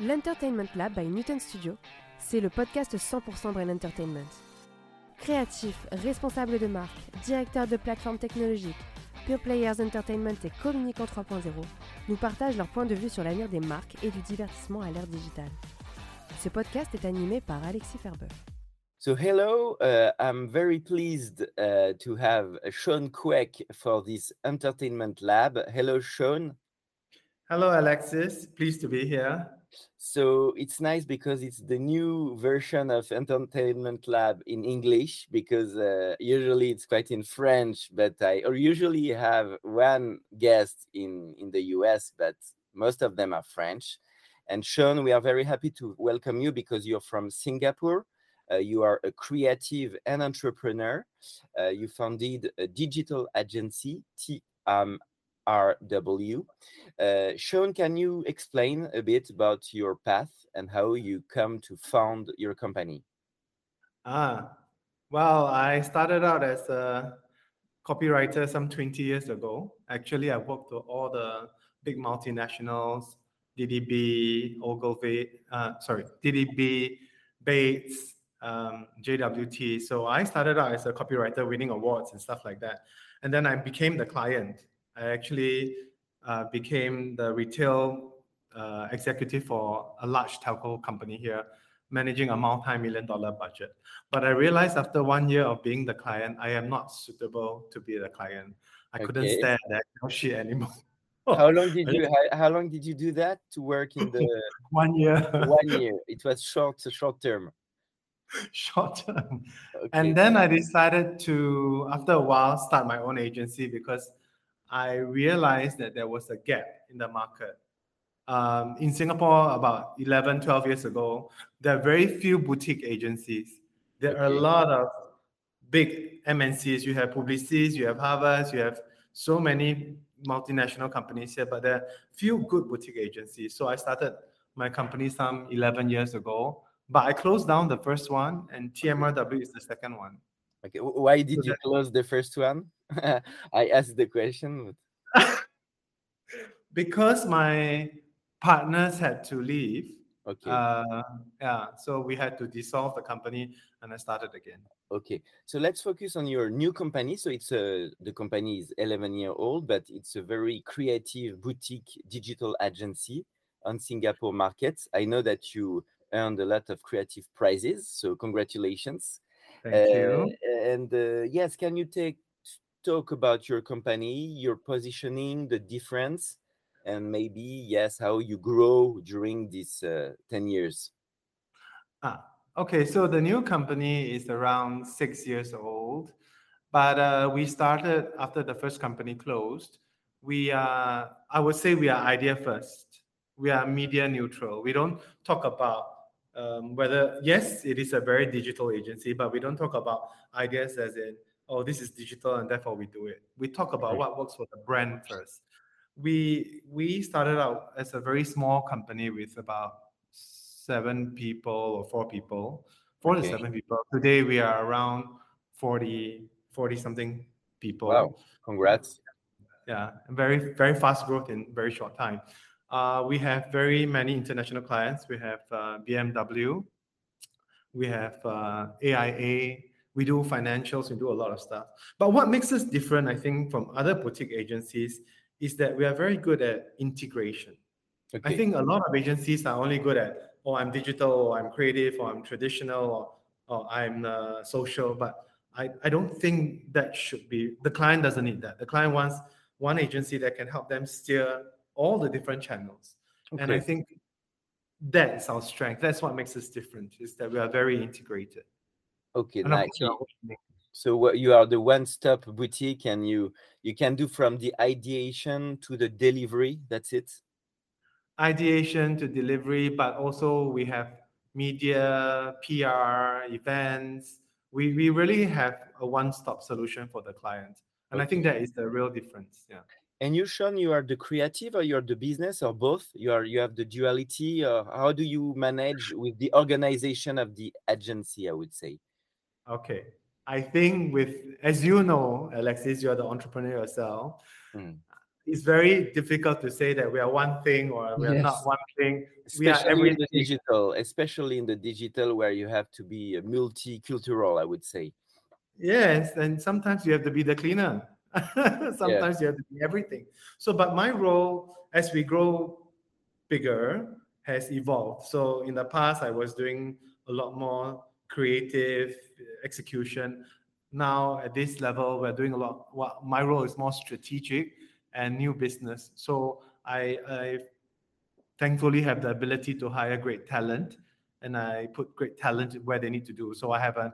L'Entertainment Lab by Newton Studio, c'est le podcast 100% Brain Entertainment. Créatifs, responsables de marque, directeurs de plateformes technologiques, Pure Players Entertainment et Communicant 3.0 nous partagent leur point de vue sur l'avenir des marques et du divertissement à l'ère digitale. Ce podcast est animé par Alexis Ferber. So hello, uh, I'm very pleased uh, to have Sean Queck for this entertainment lab. Hello, Sean. Hello, Alexis. Pleased to be here. So it's nice because it's the new version of Entertainment Lab in English because uh, usually it's quite in French, but I usually have one guest in, in the US, but most of them are French. And Shaun, we are very happy to welcome you because you're from Singapore. Uh, you are a creative and entrepreneur. Uh, you founded a digital agency, TM RW. Uh, Shaun, can you explain a bit about your path and how you come to found your company? Ah, well, I started out as a copywriter some 20 years ago. Actually, I worked for all the big multinationals, DDB, Ogilvy, uh, sorry, DDB, Bates, um, JWT. So I started out as a copywriter, winning awards and stuff like that. And then I became the client I actually uh, became the retail uh, executive for a large telco company here, managing a multi-million dollar budget. But I realized after one year of being the client, I am not suitable to be the client. I okay. couldn't stand that shit anymore. how long did you how, how, long did you do that to work in the one year? one year. It was short short term. Short term. Okay. And then I decided to, after a while, start my own agency because I realized that there was a gap in the market. Um, in Singapore, about 11, 12 years ago, there are very few boutique agencies. There are a lot of big MNCs. You have Publicis, you have Havas, you have so many multinational companies here, but there are few good boutique agencies. So I started my company some 11 years ago, but I closed down the first one, and TMRW is the second one. Okay, why did you close the first one? I asked the question. because my partners had to leave. Okay. Uh, yeah, so we had to dissolve the company, and I started again. Okay, so let's focus on your new company. So it's a the company is 11 year old, but it's a very creative boutique digital agency on Singapore markets. I know that you earned a lot of creative prizes, so congratulations. Thank uh, you. And uh, yes, can you take talk about your company, your positioning, the difference, and maybe yes, how you grow during these uh, ten years? Ah, okay. So the new company is around six years old, but uh, we started after the first company closed. We are, I would say, we are idea first. We are media neutral. We don't talk about um, whether yes, it is a very digital agency, but we don't talk about ideas as in oh, this is digital and therefore we do it. We talk about what works for the brand first. We we started out as a very small company with about seven people or four people, four okay. to seven people. Today we are around 40, 40 something people. Wow, congrats. Yeah, very, very fast growth in very short time. Uh, we have very many international clients. We have uh, BMW, we have uh, AIA, we do financials, we do a lot of stuff. But what makes us different, I think, from other boutique agencies is that we are very good at integration. Okay. I think a lot of agencies are only good at, oh, I'm digital, or I'm creative, or I'm traditional, or, or I'm uh, social. But I, I don't think that should be, the client doesn't need that. The client wants one agency that can help them steer all the different channels. Okay. And I think that's our strength. That's what makes us different, is that we are very integrated. Okay, nice. So what you are the one-stop boutique, and you you can do from the ideation to the delivery. That's it. ideation to delivery, but also we have media, PR, events. We, we really have a one-stop solution for the client. And okay. I think that is the real difference. Yeah. And you, Shaun, you are the creative or you're the business or both? You are you have the duality. Uh, how do you manage with the organization of the agency? I would say. Okay, I think with as you know, Alexis, you are the entrepreneur yourself. Mm. It's very difficult to say that we are one thing or we yes. are not one thing. Especially we are everything. in the digital, especially in the digital where you have to be multicultural. I would say. Yes, and sometimes you have to be the cleaner Sometimes yeah. you have to be everything. So, but my role as we grow bigger has evolved. So, in the past, I was doing a lot more creative execution. Now, at this level, we're doing a lot. Well, my role is more strategic and new business. So, I, I thankfully have the ability to hire great talent and I put great talent where they need to do. So, I have a,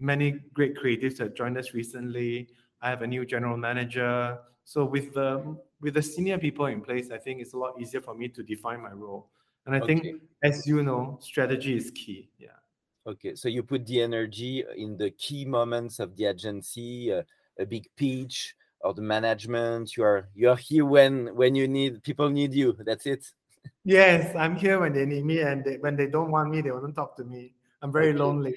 many great creatives that joined us recently. I have a new general manager. So with the with the senior people in place, I think it's a lot easier for me to define my role. And I okay. think, as you know, strategy is key. Yeah. Okay, so you put the energy in the key moments of the agency, uh, a big pitch or the management. You are you are here when when you need people need you. That's it. Yes, I'm here when they need me, and they, when they don't want me, they won't talk to me. I'm very okay. lonely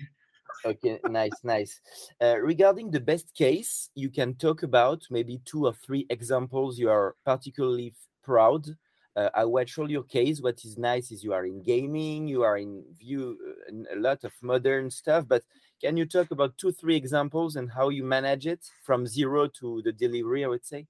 okay nice nice uh, regarding the best case you can talk about maybe two or three examples you are particularly proud uh, i watch all your case what is nice is you are in gaming you are in view uh, a lot of modern stuff but can you talk about two three examples and how you manage it from zero to the delivery i would say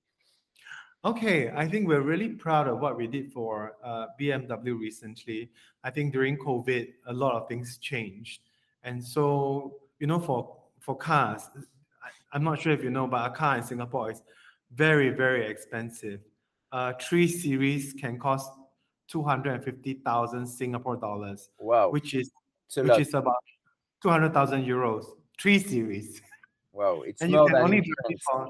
Okay, I think we're really proud of what we did for uh, BMW recently. I think during COVID, a lot of things changed. And so, you know, for for cars, I, am not sure if you know, but a car in Singapore is very, very expensive. Uh, three series can cost 250,000 Singapore dollars. Wow. Which is which lot. is about 200,000 euros. Three series. Wow. It's and you can only drive it for,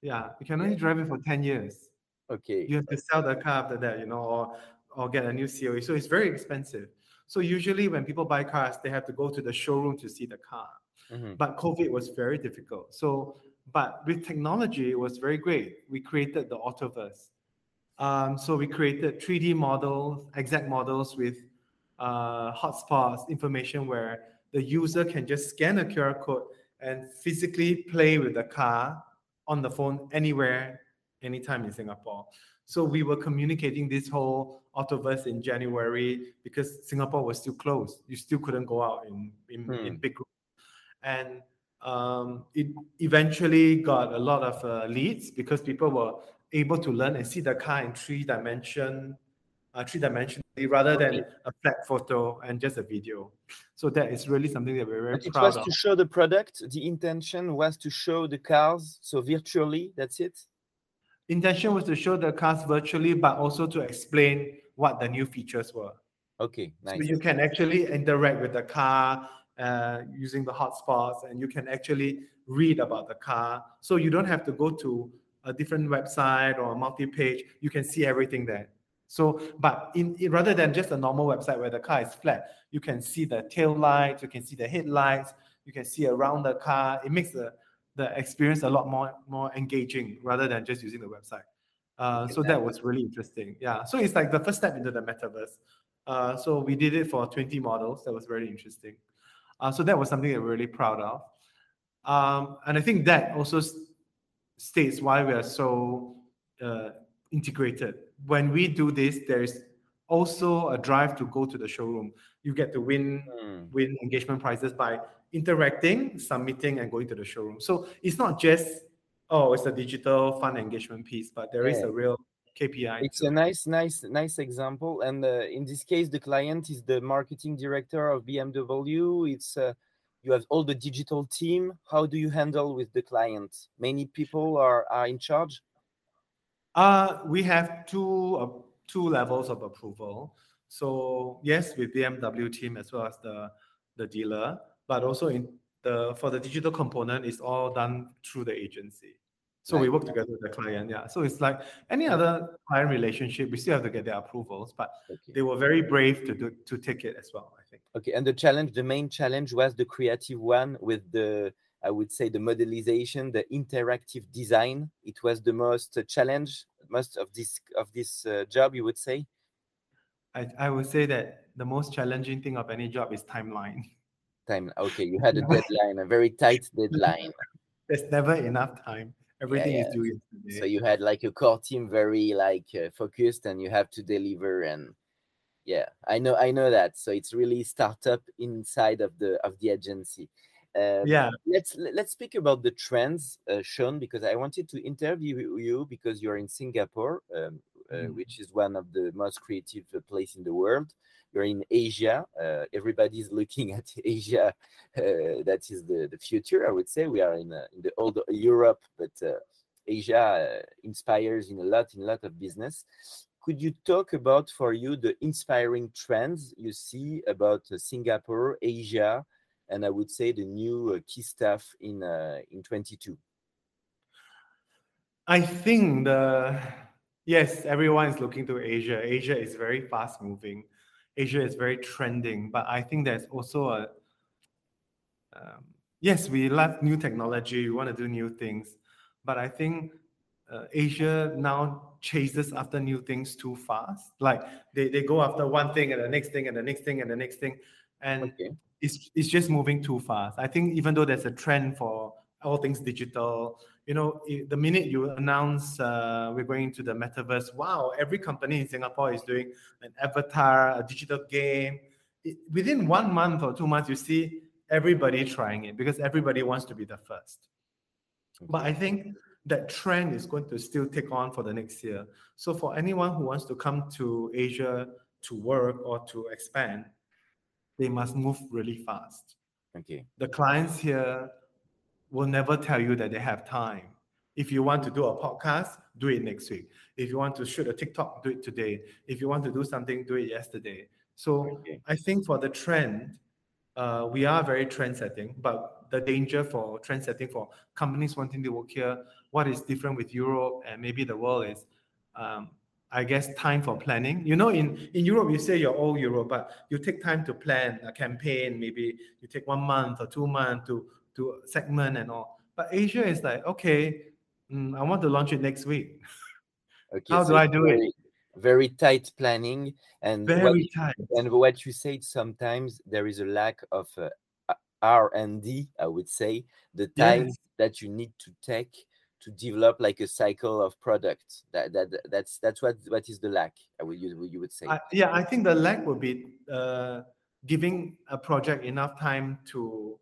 yeah, you can only drive it for 10 years. Okay. You have to sell the car after that, you know, or or get a new COE. So it's very expensive. So usually when people buy cars, they have to go to the showroom to see the car. Mm-hmm. But COVID was very difficult. So, but with technology, it was very great. We created the Autoverse. Um, so we created 3D models, exact models with uh, hotspots, information where the user can just scan a QR code and physically play with the car on the phone anywhere, anytime in Singapore. So we were communicating this whole Autoverse in January because Singapore was still closed. You still couldn't go out in in, hmm. in big groups. And um, it eventually got a lot of uh, leads because people were able to learn and see the car in three dimension, uh, three dimensionally rather than a flat photo and just a video. So that is really something that we're very proud of. It was to show the product. The intention was to show the cars. So virtually, that's it. Intention was to show the cars virtually, but also to explain what the new features were. Okay, nice. So you can actually interact with the car uh, using the hotspots, and you can actually read about the car. So you don't have to go to a different website or a multi-page. You can see everything there. So, but in, in, rather than just a normal website where the car is flat, you can see the tail lights, you can see the headlights, you can see around the car. It makes the the experience a lot more more engaging rather than just using the website. Uh, so that was really interesting. Yeah. So it's like the first step into the metaverse. Uh, so we did it for 20 models. That was very interesting. Uh, so that was something that we're really proud of. Um, and I think that also states why we are so uh, integrated. When we do this, there's also a drive to go to the showroom. You get to win mm. win engagement prizes by interacting, submitting, and going to the showroom. So it's not just oh, it's a digital fun engagement piece, but there yeah. is a real KPI. It's a nice, nice, nice example. And uh, in this case, the client is the marketing director of BMW. It's uh, you have all the digital team. How do you handle with the client? Many people are are in charge. Uh, we have two uh, two levels of approval. So yes, with BMW team as well as the the dealer but also in the for the digital component, it's all done through the agency. So we work together with the client. Yeah. So it's like any other client relationship, we still have to get their approvals, but Okay. they were very brave to do to take it as well. I think. Okay, and the challenge, the main challenge was the creative one with the, I would say, the modelization, the interactive design. It was the most challenge, most of this of this uh, job. You would say. I, I would say that the most challenging thing of any job is timeline. Time. Okay, you had a deadline, a very tight deadline. There's never enough time. Everything yeah. is due yesterday. so you had like a core team very like uh, focused, and you have to deliver. And yeah, I know, I know that. So it's really startup inside of the of the agency. Um, yeah. let's let's speak about the trends, uh, Shaun, because I wanted to interview you because you're in Singapore, um, uh, Mhm. which is one of the most creative uh, place in the world. You're in Asia. Uh, everybody's looking at Asia. Uh, that is the, the future, I would say. We are in, uh, in the old Europe, but uh, Asia uh, inspires in a lot, in a lot of business. Could you talk about for you the inspiring trends you see about uh, Singapore, Asia, and I would say the new key stuff in in 22. I think the yes, everyone is looking to Asia. Asia is very fast moving. Asia is very trending, but I think there's also a um, yes, we love new technology. We want to do new things, but I think uh, Asia now chases after new things too fast. Like they, they go after one thing and the next thing and the next thing and the next thing, and Okay. it's it's just moving too fast. I think even though there's a trend for all things digital, you know, the minute you announce uh, we're going to the metaverse, wow, every company in Singapore is doing an avatar, a digital game. It- within one month or two months, you see everybody trying it because everybody wants to be the first. But I think that trend is going to still take on for the next year. So for anyone who wants to come to Asia to work or to expand, they must move really fast. Okay. The clients here will never tell you that they have time. If you want to do a podcast, do it next week. If you want to shoot a TikTok, do it today. If you want to do something, do it yesterday. So Okay. I think for the trend, uh, we are very trend setting, but the danger for trend setting for companies wanting to work here, what is different with Europe and maybe the world is, um, I guess, time for planning. You know, in, in Europe, you say you're all Europe, but you take time to plan a campaign. Maybe you take one month or two months to, to segment and all. But Asia is like, okay, mm, I want to launch it next week. Okay. How do I do it? very, Very tight planning and what, Very tight. and what you said sometimes there is a lack of uh, R and D. I would say the time Yes. that you need to take to develop like a cycle of products. That that that's that's what what is the lack. I would you, you would say. I, yeah, I think the lack would be uh, giving a project enough time to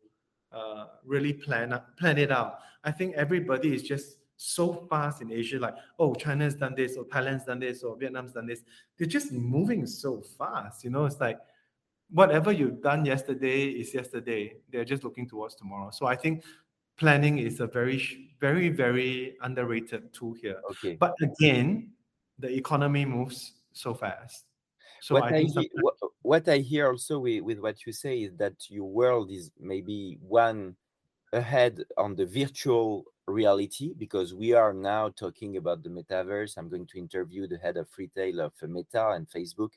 uh, really plan plan it out. I think everybody is just so fast in Asia, like oh, China's done this, or Thailand's done this, or Vietnam's done this. They're just moving so fast. You know, it's like whatever you've done yesterday is yesterday. They're just looking towards tomorrow. So I think planning is a very, very, very underrated tool here. okay. But again, the economy moves so fast. So what I I, think hear, sometimes- what, what I hear also with, with what you say is that your world is maybe one ahead on the virtual reality because we are now talking about the metaverse. I'm going to interview the head of retail of Meta and Facebook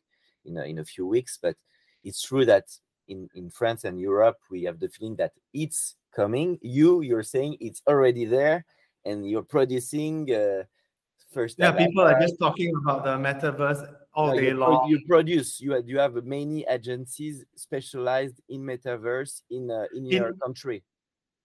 in a, in a few weeks, but it's true that in, in France and Europe we have the feeling that it's coming. You you're saying it's already there, and you're producing uh, first. yeah, people are just talking about the metaverse all no, day you, long. you produce. You have- you have many agencies specialized in metaverse in uh, in your In- country.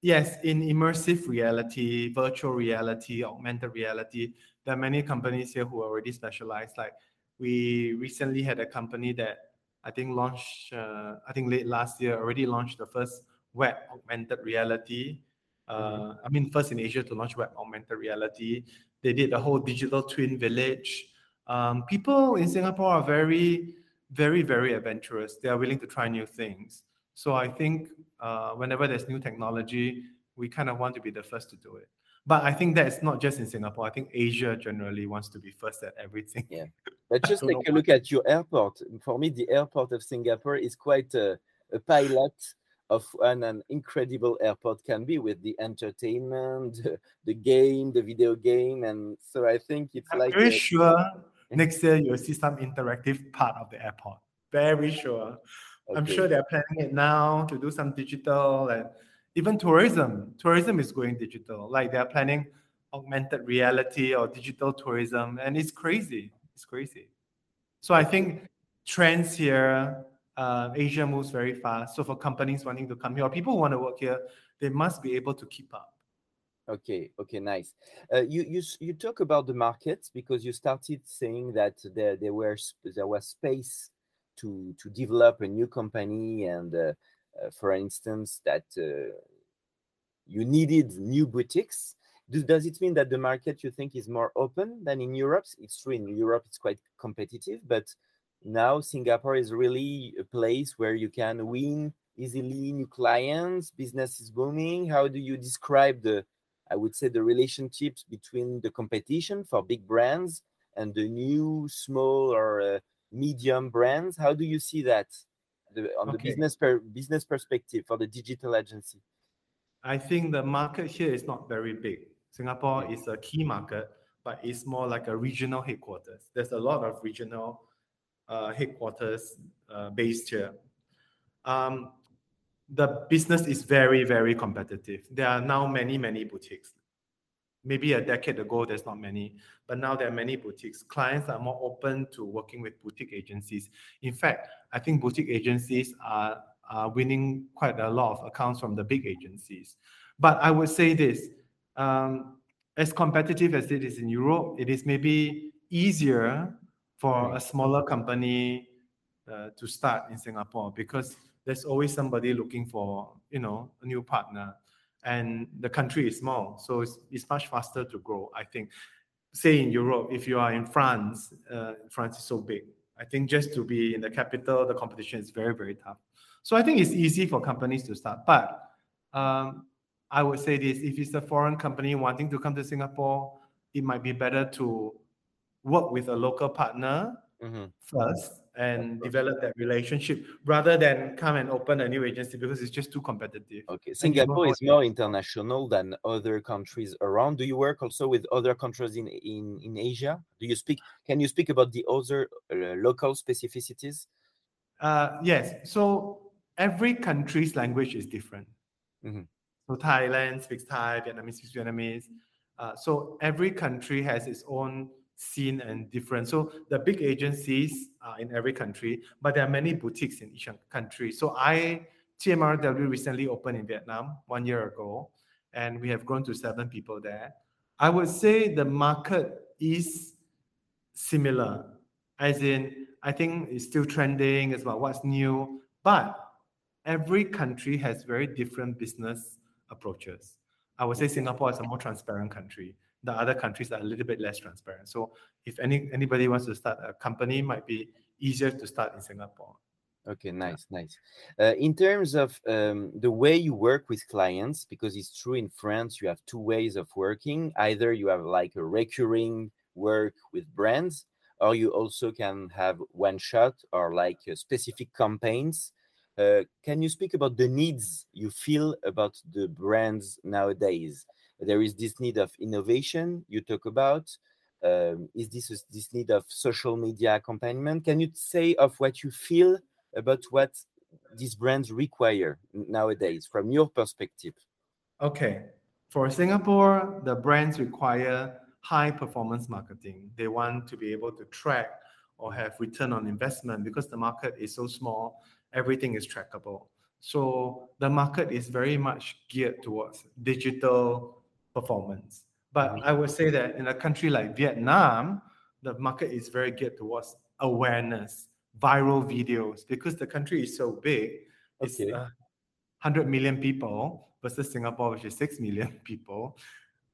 Yes, in immersive reality, virtual reality, augmented reality, there are many companies here who already specialized. Like we recently had a company that I think launched, uh, I think late last year, already launched the first web augmented reality. Uh, I mean, first in Asia to launch web augmented reality. They did the whole digital twin village. Um, people in Singapore are very, very, very adventurous. They are willing to try new things. So I think uh, whenever there's new technology, we kind of want to be the first to do it. But I think that's not just in Singapore. I think Asia generally wants to be first at everything. Yeah. But just take a look at your airport. For me, the airport of Singapore is quite a, a pilot of an, an incredible airport can be with the entertainment, the, the game, the video game, and so I think it's I'm like very a- sure next year you'll see some interactive part of the airport. Very sure. I'm sure they're planning it now to do some digital and even tourism. Tourism is going digital. Like they're planning augmented reality or digital tourism, and it's crazy. It's crazy. So I think trends here, uh, Asia moves very fast. So for companies wanting to come here or people who want to work here, they must be able to keep up. Okay, okay, nice. Uh, you you you talk about the markets because you started saying that there there were there was space to to develop a new company and uh, uh, for instance that uh, you needed new boutiques. Does, does it mean that the market you think is more open than in Europe? It's true in Europe it's quite competitive, but now Singapore is really a place where you can win easily new clients, business is booming. How do you describe the I would say the relationships between the competition for big brands and the new small or uh, medium brands. How do you see that the, on the business per, business perspective for the digital agency? I think the market here is not very big. Singapore is a key market, but it's more like a regional headquarters. There's a lot of regional uh, headquarters uh, based here. Um, the business is very, very competitive. There are now many, many boutiques. Maybe a decade ago, there's not many, but now there are many boutiques. Clients are more open to working with boutique agencies. In fact, I think boutique agencies are, are winning quite a lot of accounts from the big agencies. But I would say this um, as competitive as it is in Europe, it is maybe easier for a smaller company uh, to start in Singapore because there's always somebody looking for you know a new partner. And the country is small so it's, it's much faster to grow i think. Say in europe if you are in france uh, france is so big i think just to be in the capital the competition is very very tough. So i think it's easy for companies to start but um, i would say this if it's a foreign company wanting to come to singapore it might be better to work with a local partner Mhm. first and develop that relationship rather than come and open a new agency because it's just too competitive. Okay, Singapore is more international than other countries around. Do you work also with other countries in in, in Asia? Do you speak? Can you speak about the other uh, local specificities? Uh, yes. So every country's language is different. Mhm. So Thailand speaks Thai, Vietnamese speaks Vietnamese. Uh, so every country has its own scene and different. So the big agencies are in every country, but there are many boutiques in each country. So I TMRW recently opened in Vietnam one year ago, and we have grown to seven people there. I would say the market is similar, as in I think it's still trending. It's about what's new, but every country has very different business approaches. I would say Singapore is a more transparent country. The other countries are a little bit less transparent. So if any anybody wants to start a company, might be easier to start in Singapore. Okay, nice, nice. Uh, in terms of um, the way you work with clients, because it's true in France, you have two ways of working. Either you have like a recurring work with brands, or you also can have one shot or like uh, specific campaigns. Uh, can you speak about the needs you feel about the brands nowadays? There is this need of innovation you talk about. Um, is this this need of social media accompaniment? Can you say of what you feel about what these brands require nowadays from your perspective? Okay. For Singapore, the brands require high performance marketing. They want to be able to track or have return on investment because the market is so small, everything is trackable. So the market is very much geared towards digital performance. But I would say that in a country like Vietnam, the market is very geared towards awareness, viral videos, because the country is so big. It's Okay. uh, 100 million people versus Singapore, which is 6 million people.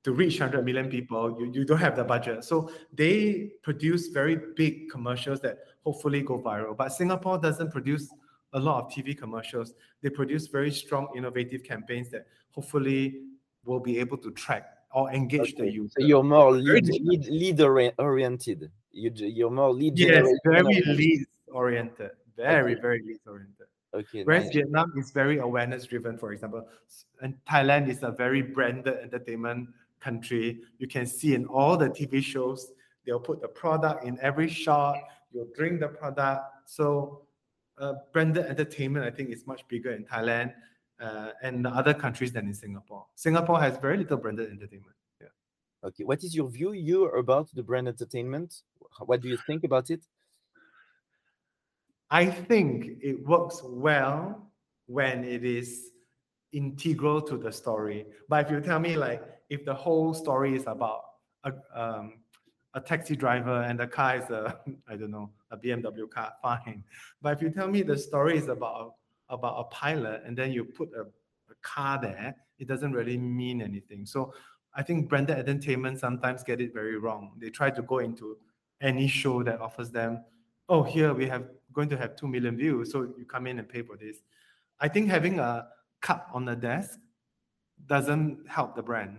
To reach 100 million people, you, you don't have the budget. So they produce very big commercials that hopefully go viral. But Singapore doesn't produce a lot of TV commercials. They produce very strong, innovative campaigns that hopefully will be able to track or engage the Okay, user. So you're more Very lead, different. lead, lead ori- oriented. You, you're more lead yes, generation very oriented. oriented. Very, Okay. very leads oriented. Okay. Whereas nice. Vietnam is very awareness driven, for example, and Thailand is a very branded entertainment country. You can see in all the TV shows, they'll put the product in every shot, you'll drink the product. So, uh, branded entertainment, I think, is much bigger in Thailand uh, and other countries than in Singapore. Singapore has very little branded entertainment. Yeah. Okay. What is your view you about the brand entertainment? What do you think about it? I think it works well when it is integral to the story. But if you tell me like if the whole story is about a um, a taxi driver and the car is a I don't know a BMW car, fine. But if you tell me the story is about about a pilot and then you put a, a car there, it doesn't really mean anything. So I think branded entertainment sometimes get it very wrong. They try to go into any show that offers them, oh, here we have going to have two million views, so you come in and pay for this. I think having a cup on the desk doesn't help the brand.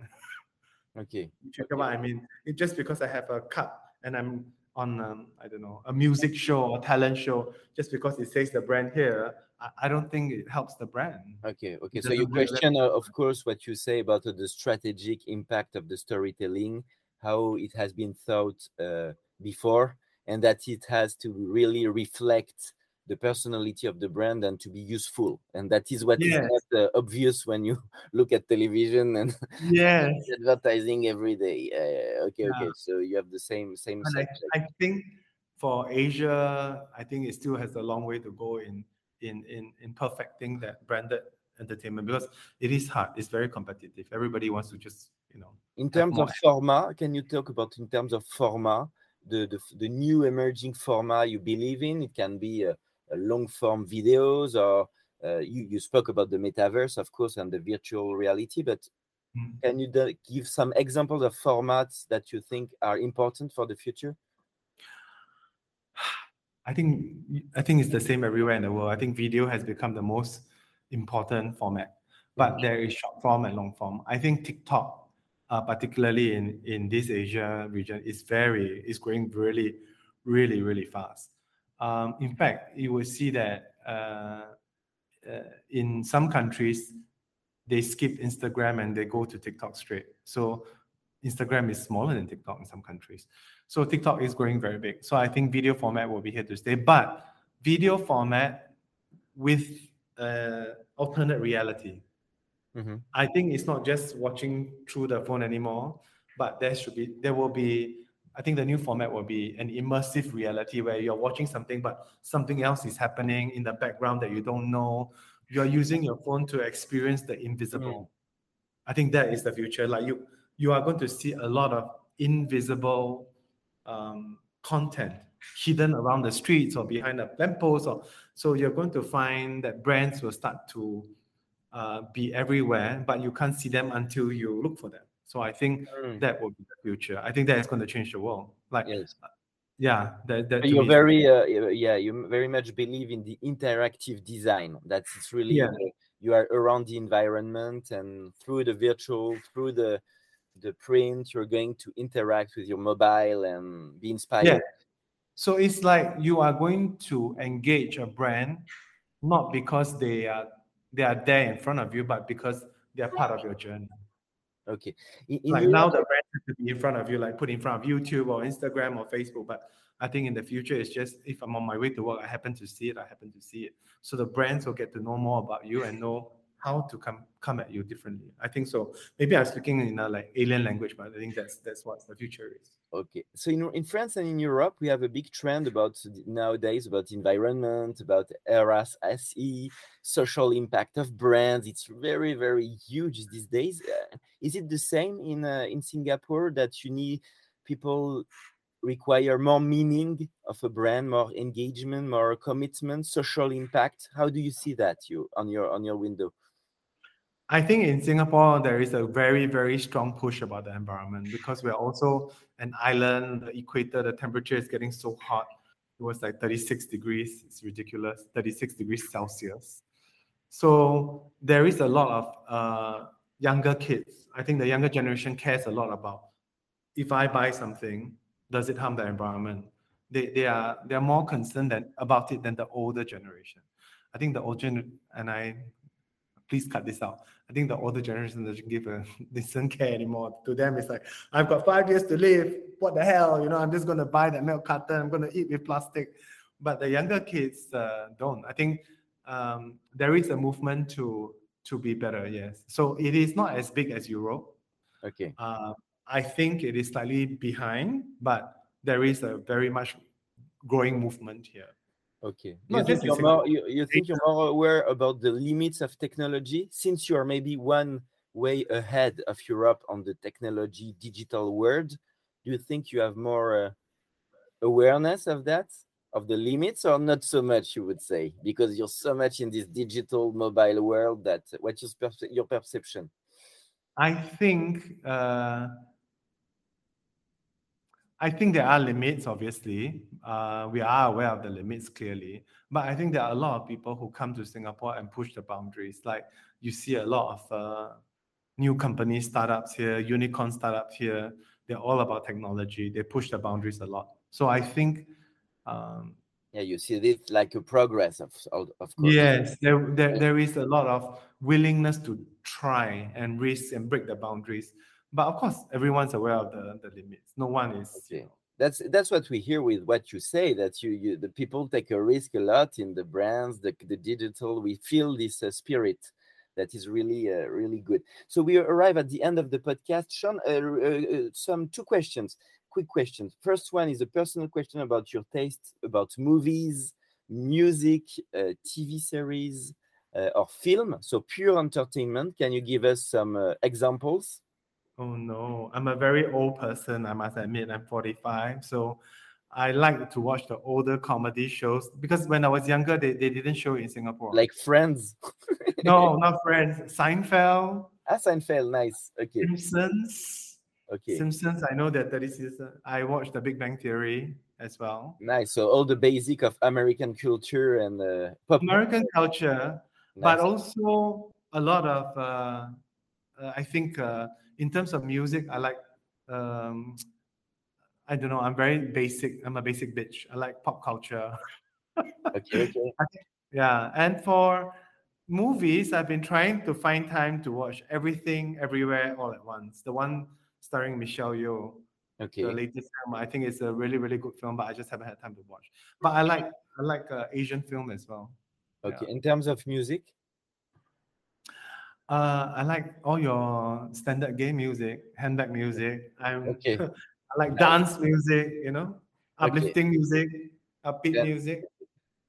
Okay. You get what I mean? It just because I have a cup and I'm on um, I don't know a music show or talent show, just because it says the brand here, I, I don't think it helps the brand. Okay, okay. It So you question, uh, of course, what you say about uh, the strategic impact of the storytelling, how it has been thought uh, before, and that it has to really reflect the personality of the brand and to be useful. And that is what is Yes. not uh, obvious when you look at television and Yes. advertising every day. Uh, okay, okay. So you have the same same. I. I think for Asia, I think it still has a long way to go in in in in perfecting that branded entertainment because it is hard. It's very competitive. Everybody wants to just you know. In terms of format, can you talk about in terms of format, the, the the new emerging format you believe in? It can be a long form videos, or uh, you you spoke about the metaverse, of course, and the virtual reality. But Mm. can you give some examples of formats that you think are important for the future? I think I think it's the same everywhere in the world. I think video has become the most important format, but there is short form and long form. I think TikTok, uh, particularly in in this Asia region, is very is growing really, really, really fast. Um, in fact, you will see that uh, uh, in some countries they skip Instagram and they go to TikTok straight. So Instagram is smaller than TikTok in some countries. So TikTok is growing very big. So I think video format will be here to stay, but video format with uh, alternate reality. Mhm. I think it's not just watching through the phone anymore, but there should be there will be I think the new format will be an immersive reality where you're watching something, but something else is happening in the background that you don't know. You're using your phone to experience the invisible. I think that is the future. Like you, you are going to see a lot of invisible um, content hidden around the streets or behind a lamppost. Or so you're going to find that brands will start to uh, be everywhere, but you can't see them until you look for them. So I think Mm, that will be the future. I think that is going to change the world. Like, Yes. yeah, that, that you're very uh, yeah you very much believe in the interactive design that's it's really Yeah. uh, you are around the environment and through the virtual through the the print you're going to interact with your mobile and be inspired Yeah. So it's like you are going to engage a brand not because they are they are there in front of you, but because they are part of your journey. Okay in, in like Europe- now the brand has to be in front of you, like put in front of YouTube or Instagram or Facebook. But I think in the future, it's just if I'm on my way to work, I happen to see it, I happen to see it. So the brands will get to know more about you and know how to come come at you differently. I think so. Maybe I'm speaking in a like alien language, but I think that's that's what the future is. Okay, so in in France and in Europe, we have a big trend about nowadays about environment, about RSE, social impact of brands. It's very very huge these days. Uh, is it the same in uh, in Singapore that you need people require more meaning of a brand, more engagement, more commitment, social impact? How do you see that you on your on your window? I think in Singapore there is a very very strong push about the environment because we're also an island. The equator, the temperature is getting so hot. It was like 36 degrees. It's ridiculous. 36 degrees Celsius. So there is a lot of uh, younger kids. I think the younger generation cares a lot about if I buy something, does it harm the environment? They, they are they are more concerned than, about it than the older generation. I think the older and I please cut this out. I think the older generation doesn't give a doesn't care anymore. To them, it's like I've got five years to live. What the hell? You know, I'm just gonna buy that milk carton. I'm gonna eat with plastic. But the younger kids uh, don't. I think um, there is a movement to to be better. Yes. So it is not as big as Europe. Okay. Uh, I think it is slightly behind, but there is a very much growing movement here. Okay. No, you, think you're more, you, you think you're more aware about the limits of technology since you are maybe one way ahead of Europe on the technology digital world? Do you think you have more uh, awareness of that, of the limits, or not so much? You would say because you're so much in this digital mobile world that what's your, perce- your perception? I think uh, I think there are limits. Obviously, uh, we are aware of the limits clearly, but I think there are a lot of people who come to Singapore and push the boundaries. Like you see a lot of uh, new company startups here, unicorn startups here. They're all about technology. They push the boundaries a lot. So I think. Um, Yeah, you see this like a progress of of, of course. Yes, there, there, there is a lot of willingness to try and risk and break the boundaries. But of course, everyone's aware of the, the limits. No one is. you Okay. know, That's that's what we hear with what you say that you, you the people take a risk a lot in the brands the, the digital. We feel this uh, spirit that is really uh, really good. So we arrive at the end of the podcast. Shaun uh, uh, uh, some two questions quick questions. First one is a personal question about your taste about movies music uh, TV series uh, or film. So pure entertainment. Can you give us some uh, examples Oh no, I'm a very old person. I must admit, I'm 45. So I like to watch the older comedy shows because when I was younger, they, they didn't show it in Singapore. like Friends no, not Friends. Seinfeld, ah Seinfeld nice okay Simpsons. okay Simpsons, I know that 30 season. I watched The Big Bang Theory as well. Nice. So all the basic of American culture and uh, pop. American culture, but also a lot of, uh, uh, I think, uh, in terms of music, I like, um, I don't know, I'm very basic. I'm a basic bitch. I like pop culture. Okay, okay. Yeah. And for movies, I've been trying to find time to watch everything, everywhere, all at once. The one starring Michelle Yeoh, the latest film, I think it's a really, really good film, but I just haven't had time to watch. But I like, I like uh, Asian film as well. Okay. In terms of music, Uh, I like all your standard game music, handbag music. I'm, Okay. I like dance music, you know, Okay. uplifting music, upbeat Yeah. music.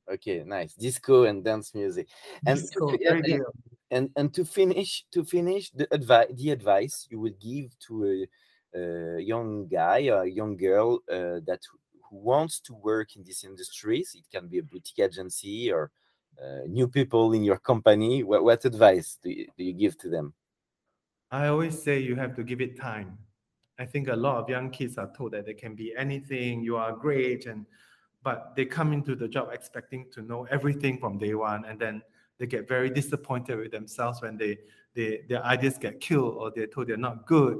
okay, nice. Disco and dance music. And disco, to, and, and and to finish, to finish the advice, the advice you would give to a, a young guy or a young girl uh, that who wants to work in these industries. It can be a boutique agency or Uh, new people in your company. What, what advice do you, do you give to them? I always say you have to give it time. I think a lot of young kids are told that they can be anything, you are great, and but they come into the job expecting to know everything from day one, and then they get very disappointed with themselves when they, they their ideas get killed or they're told they're not good.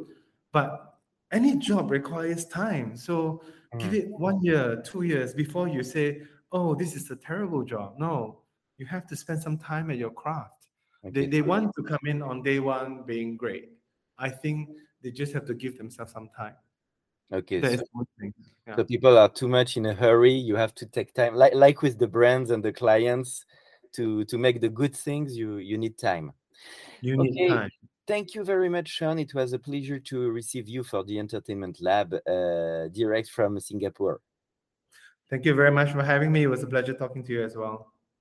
But any job requires time. So give mm. it one year, two years before you say, Oh, this is a terrible job. No, you have to spend some time at your craft. They, Okay. they want to come in on day one being great. I think they just have to give themselves some time. Okay. That so-. Yeah. So people are too much in a hurry. You have to take time, like like with the brands and the clients, to to make the good things. You you need time. You need Okay. time. Thank you very much, Shaun. It was a pleasure to receive you for the Entertainment Lab, uh, direct from Singapore. Thank you very much for having me. It was a pleasure talking to you as well.